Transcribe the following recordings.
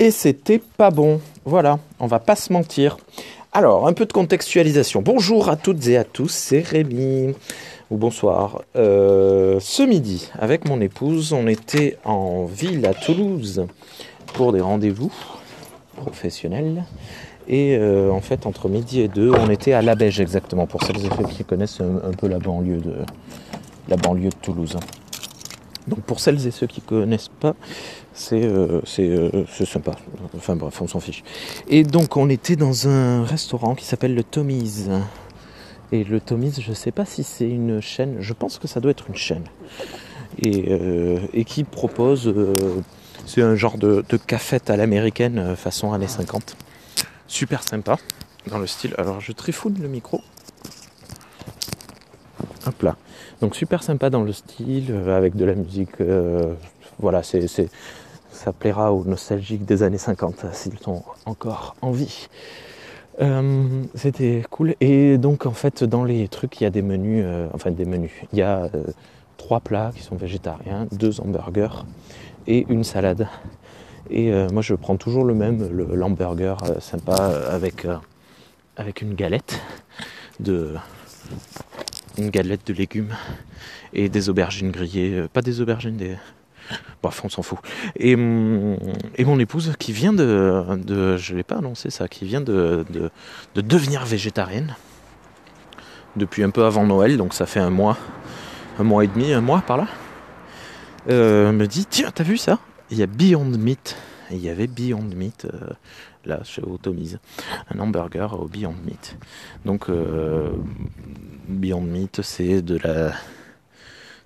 et c'était pas bon. Voilà, on va pas se mentir. Alors, un peu de contextualisation. Bonjour à toutes et à tous, c'est Rémi. Ou bonsoir. Euh, ce midi, avec mon épouse, on était en ville à Toulouse pour des rendez-vous professionnels. Et euh, en fait, entre midi et deux, on était à La Beige exactement, pour celles et ceux qui connaissent un, peu la banlieue de, la banlieue de Toulouse. Donc pour celles et ceux qui ne connaissent pas, c'est euh, euh, c'est sympa. Enfin bref, on s'en fiche. Et donc on était dans un restaurant qui s'appelle le Tommy's. Et le Tommy's, je ne sais pas si c'est une chaîne, je pense que ça doit être une chaîne. Et, et qui propose, c'est un genre de, de cafette à l'américaine façon années 50 super sympa dans le style. Alors je trifouille le micro. Hop. Donc super sympa dans le style, euh, avec de la musique. Euh, voilà, c'est, ça plaira aux nostalgiques des années 50 s'ils sont encore en vie. Euh, c'était cool. Et donc en fait dans les trucs il y a des menus, enfin des menus. Il y a trois plats qui sont végétariens, deux hamburgers et une salade. Et moi je prends toujours le même, l'hamburger sympa avec, avec une galette de une galette de légumes et des aubergines grillées, pas des aubergines, des. Bref, on s'en fout. Et, mm, et, mon épouse qui vient de, je ne l'ai pas annoncé ça, qui vient de, de, de, devenir végétarienne depuis un peu avant Noël, donc ça fait un mois, un mois et demi, un mois par là, me dit tiens, t'as vu ça? Il y a Beyond Meat. Il y avait Beyond Meat euh, là chez Automise. Un hamburger au Beyond Meat. Donc euh, Beyond Meat c'est de la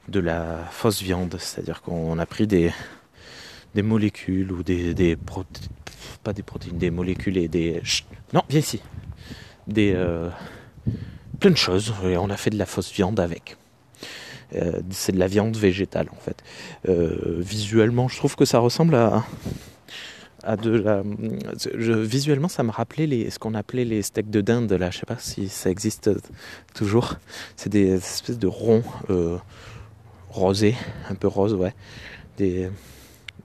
de la fausse viande, c'est-à-dire qu'on a pris des, des molécules ou des, des pas des protéines, des molécules et des non viens ici des euh, plein de choses et on a fait de la fausse viande avec. C'est de la viande végétale en fait. Visuellement, je trouve que ça ressemble à, visuellement, ça me rappelait ce qu'on appelait les steaks de dinde. Là, je sais pas si ça existe toujours. C'est des espèces de ronds euh, rosés, un peu rose, ouais. Des,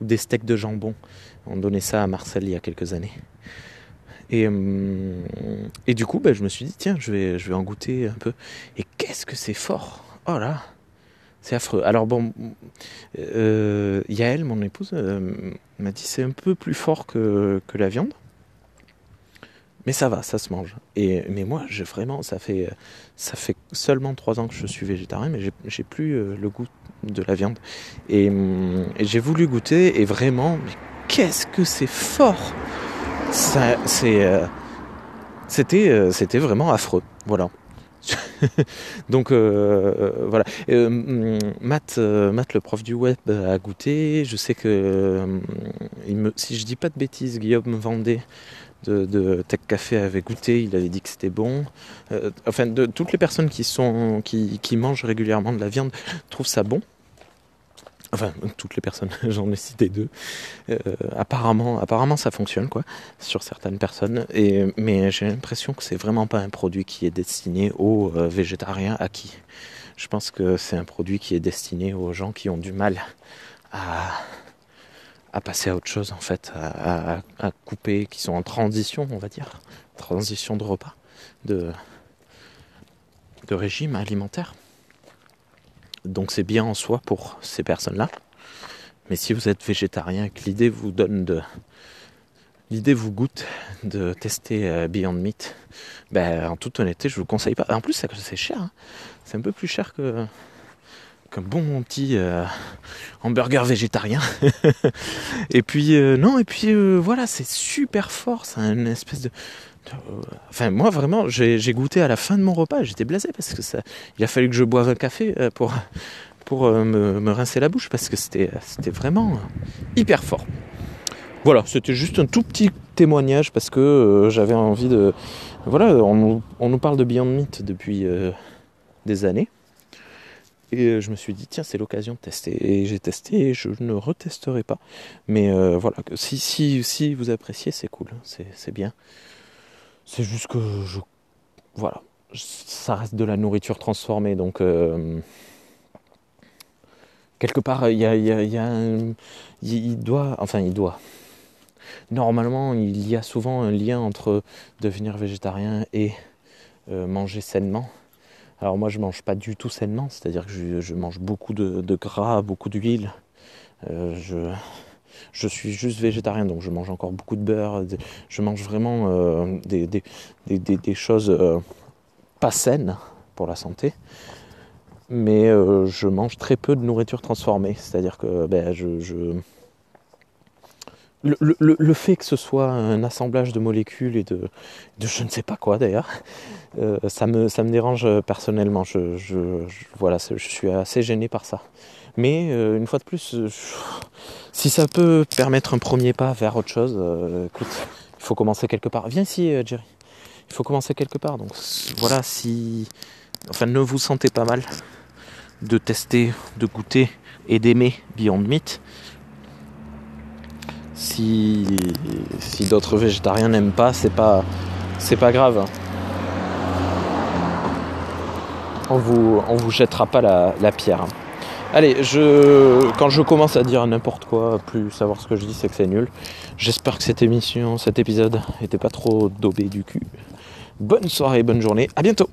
des steaks de jambon. On donnait ça à Marcel il y a quelques années. Et, et du coup, bah, je me suis dit, tiens, je vais, je vais en goûter un peu. Et qu'est-ce que c'est fort Oh là c'est affreux. Alors bon, euh, Yael, mon épouse, euh, m'a dit c'est un peu plus fort que, la viande. Mais ça va, ça se mange. Et, mais moi, j'ai vraiment, ça fait, seulement trois ans que je suis végétarien, mais j'ai plus euh, le goût de la viande. Et, j'ai voulu goûter, et vraiment, mais qu'est-ce que c'est fort c'était, c'était vraiment affreux. Voilà. Donc euh, euh, voilà. Euh, Matt, Matt, le prof du web, a goûté. Je sais que, me, si je dis pas de bêtises, Guillaume Vendée de, Tech Café avait goûté. Il avait dit que c'était bon. enfin, toutes les personnes qui sont, qui mangent régulièrement de la viande trouvent ça bon. Enfin, toutes les personnes, j'en ai cité deux. Euh, apparemment, ça fonctionne quoi, sur certaines personnes. Et, mais j'ai l'impression que c'est vraiment pas un produit qui est destiné aux euh, végétariens acquis. Je pense que c'est un produit qui est destiné aux gens qui ont du mal à, passer à autre chose en fait, à, à, à, couper, qui sont en transition, on va dire, transition de repas, de, de régime alimentaire. Donc c'est bien en soi pour ces personnes-là. Mais si vous êtes végétarien et que l'idée vous donne de. L'idée vous goûte de tester euh, Beyond Meat, ben, en toute honnêteté, je vous conseille pas. En plus, c'est cher. Hein. C'est un peu plus cher que qu'un bon petit euh, hamburger végétarien. et puis euh, non, et puis voilà, c'est super fort. C'est une espèce de Enfin, moi vraiment, j'ai goûté à la fin de mon repas, j'étais blasé parce que ça, il a fallu que je boive un café euh, pour, pour euh, me, rincer la bouche parce que c'était vraiment hyper fort. Voilà, c'était juste un tout petit témoignage parce que euh, j'avais envie de. Voilà, on, on, nous parle de Beyond Meat depuis des années. Et je me suis dit, tiens, c'est l'occasion de tester. Et j'ai testé et je ne retesterai pas. Mais voilà, si, si, si vous appréciez, c'est cool, c'est bien. C'est juste que je. Voilà. Ça reste de la nourriture transformée. Donc. Euh, quelque part, il y a, un, il doit. Enfin, il doit. normalement, il y a souvent un lien entre devenir végétarien et euh, manger sainement. Alors moi, je mange pas du tout sainement, c'est-à-dire que je, mange beaucoup de, gras, beaucoup d'huile. Euh, je, je suis juste végétarien, donc je mange encore beaucoup de beurre. Je mange vraiment euh, des, des, choses pas saines pour la santé mais je mange très peu de nourriture transformée. C'est-à-dire que ben, je, le, fait que ce soit un assemblage de molécules et de, je ne sais pas quoi d'ailleurs, euh, ça, me, ça me dérange personnellement. Je, voilà, je suis assez gêné par ça. Mais euh, une fois de plus, euh, si ça peut permettre un premier pas vers autre chose, écoute, il faut commencer quelque part. Viens ici, Jerry. Il faut commencer quelque part. Donc voilà, si. Enfin, ne vous sentez pas mal de tester, de goûter et d'aimer Beyond Meat si, d'autres végétariens n'aiment pas, c'est pas, grave. On vous, vous jettera pas la, pierre. Allez, je, quand je commence à dire n'importe quoi, plus savoir ce que je dis, c'est que c'est nul. J'espère que cette émission, cet épisode, était pas trop daubé du cul. Bonne soirée, bonne journée, à bientôt